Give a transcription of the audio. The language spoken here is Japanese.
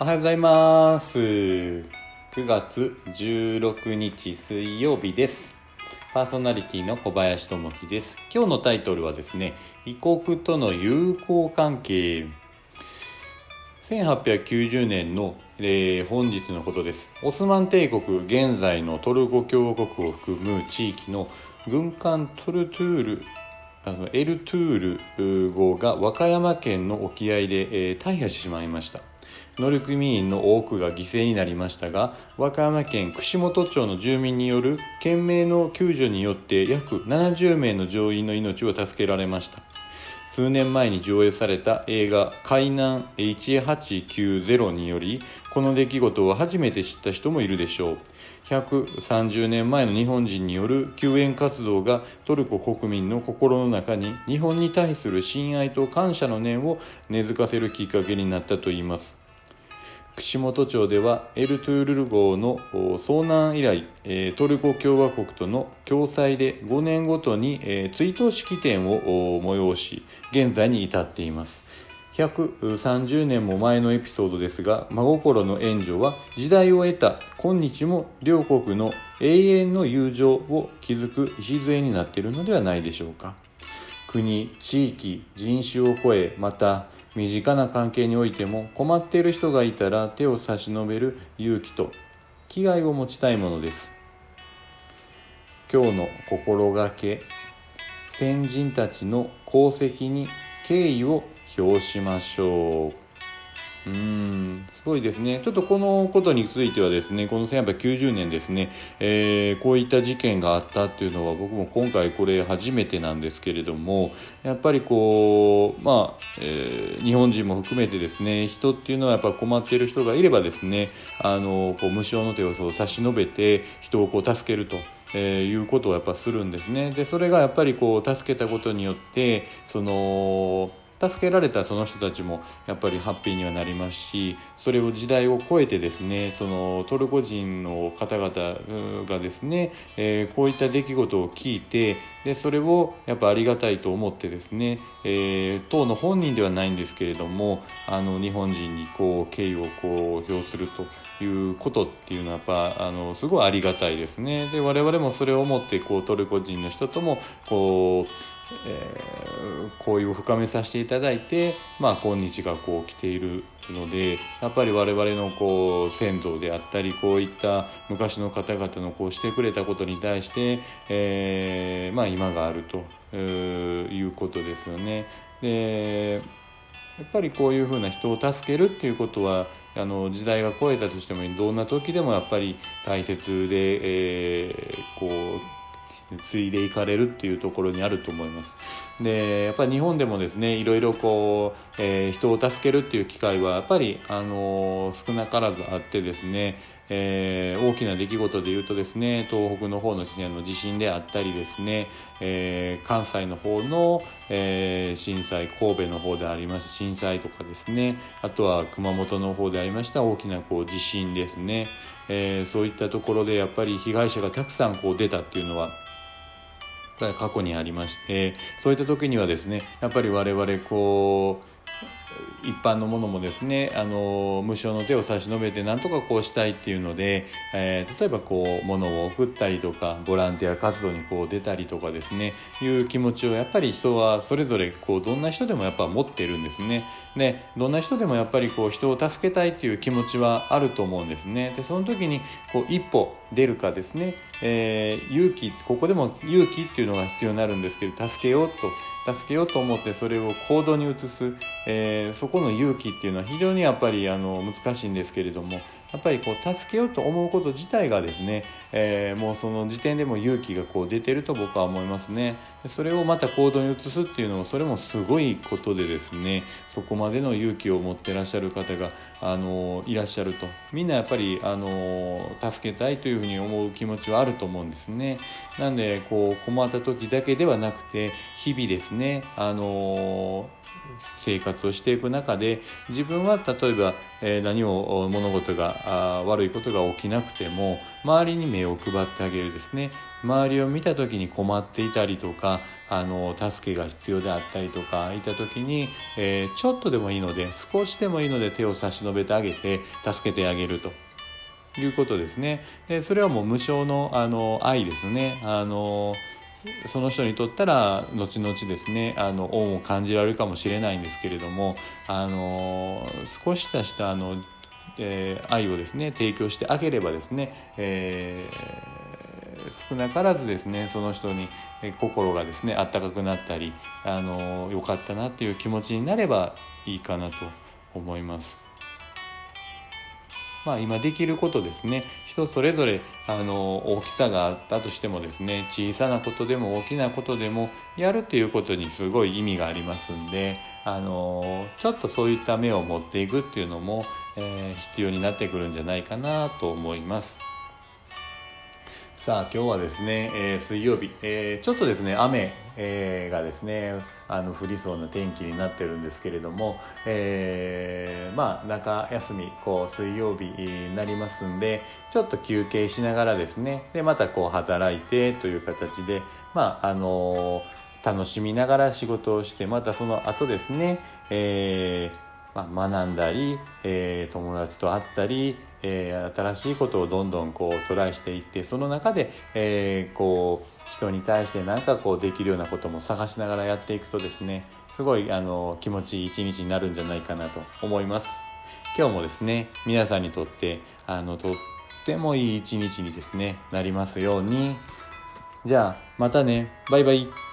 おはようございます。9月16日水曜日です。パーソナリティの小林智樹です。今日のタイトルはですね異国との友好関係。1890年の、えー、本日のことです。オスマン帝国現在のトルコ共和国を含む地域の軍艦トルトゥールあのエルトゥール号が和歌山県の沖合で、えー、大破してしまいました。乗組員の多くが犠牲になりましたが和歌山県串本町の住民による懸命の救助によって約70名の乗員の命を助けられました。数年前に上映された映画「海難1890」によりこの出来事を初めて知った人もいるでしょう。130年前の日本人による救援活動がトルコ国民の心の中に日本に対する親愛と感謝の念を根付かせるきっかけになったといいます。串本町ではエルトゥールル号の遭難以来、トルコ共和国との共催で5年ごとに追悼式典を催し現在に至っています。130年も前のエピソードですが真心の援助は時代を得た今日も両国の永遠の友情を築く礎になっているのではないでしょうか。国地域人種を超えまた身近な関係においても困っている人がいたら手を差し伸べる勇気と危害を持ちたいものです。今日の心がけ先人たちの功績に敬意を表しましょう。うん、すごいですね。ちょっとこのことについてはですね、この1890年ですね、えー、こういった事件があったっていうのは僕も今回これ初めてなんですけれども、やっぱりこう、まあ、えー、日本人も含めてですね、人っていうのはやっぱ困っている人がいればですね、あの、こう無償の手をそう差し伸べて人をこう助けると。えー、いうことをやっぱするんですね。で、それがやっぱりこう助けたことによって、その、助けられたその人たちもやっぱりハッピーにはなりますしそれを時代を超えてですねそのトルコ人の方々がですね、えー、こういった出来事を聞いてでそれをやっぱありがたいと思ってですね、えー、当の本人ではないんですけれどもあの日本人にこう敬意をこう表するということっていうのはやっぱあのすごいありがたいですね。で我々もそれを思ってこうトルコ人の人ともこうえー、交流を深めさせていただいて、まあ、今日がこう来ているのでやっぱり我々のこう先祖であったりこういった昔の方々のこうしてくれたことに対して、えー、まあ、今があるということですよね。でやっぱりこういうふうな人を助けるっていうことはあの時代が超えたとしてもどんな時でもやっぱり大切で、えー、こう継いでいかれるっていうところにあると思います。でやっぱり日本でもですねいろいろこう、えー、人を助けるっていう機会はやっぱり、あのー、少なからずあってですね、えー、大きな出来事で言うとですね東北の方のの地震であったりですね、えー、関西の方の、えー、震災神戸の方でありました震災とかですねあとは熊本の方でありました大きなこう地震ですね、えー、そういったところでやっぱり被害者がたくさんこう出たっていうのは過去にありましてそういった時にはですねやっぱり我々こう一般のものもですねあの無償の手を差し伸べてなんとかこうしたいっていうので、えー、例えばこう物を送ったりとかボランティア活動にこう出たりとかですねいう気持ちをやっぱり人はそれぞれこうどんな人でもやっぱ持ってるんですね。でどんな人でもやっぱりこう人を助けたいっていう気持ちはあると思うんですね。でその時にこう一歩出るかですね、えー、勇気ここでも勇気っていうのが必要になるんですけど助けようと助けようと思ってそれを行動に移す、えー、そこの勇気っていうのは非常にやっぱりあの難しいんですけれどもやっぱりこう助けようと思うこと自体がですね、えー、もうその時点でも勇気がこう出てると僕は思いますね。それをまた行動に移すっていうのもそれもすごいことでですねそこまでの勇気を持ってらっしゃる方があのいらっしゃると。みんなやっぱりあの助けたいというふうに思う気持ちはあると思うんですね。なんでこう困った時だけではなくて日々ですねあの生活をしていく中で自分は例えば、え、何を物事が悪いことが起きなくても周りに目を配ってあげるですね。周りを見た時に困っていたりとかあの助けが必要であったりとかいた時に、えー、ちょっとでもいいので少しでもいいので手を差し伸べてあげて助けてあげるということですね。でそれはもう無償のあの愛ですね。あのその人にとったら後々ですねあの恩を感じられるかもしれないんですけれどもあの少ししたあの、えー、愛をですね提供してあげればですね、えー、少なからずですねその人に心がですねあったかくなったりあのよかったなっていう気持ちになればいいかなと思います。まあ、今できることですね人それぞれあの大きさがあったとしてもですね小さなことでも大きなことでもやるっていうことにすごい意味がありますんであのちょっとそういった目を持っていくっていうのも、えー、必要になってくるんじゃないかなと思います。さあ今日はですね、えー、水曜日、えー、ちょっとですね雨、えー、がですねあの降りそうな天気になってるんですけれども、えまあ中休みこう水曜日になりますんでちょっと休憩しながらですねでまたこう働いてという形でまああの楽しみながら仕事をしてまたその後ですね、えまあ、学んだり、え友達と会ったりえー、新しいことをどんどんこうトライしていってその中で、えー、こう人に対して何かこうできるようなことも探しながらやっていくとですねすごいあの気持ちいい一日になるんじゃないかなと思います。今日もですね皆さんにとってあのとってもいい一日にですねなりますように。じゃあまたね。バイバイ。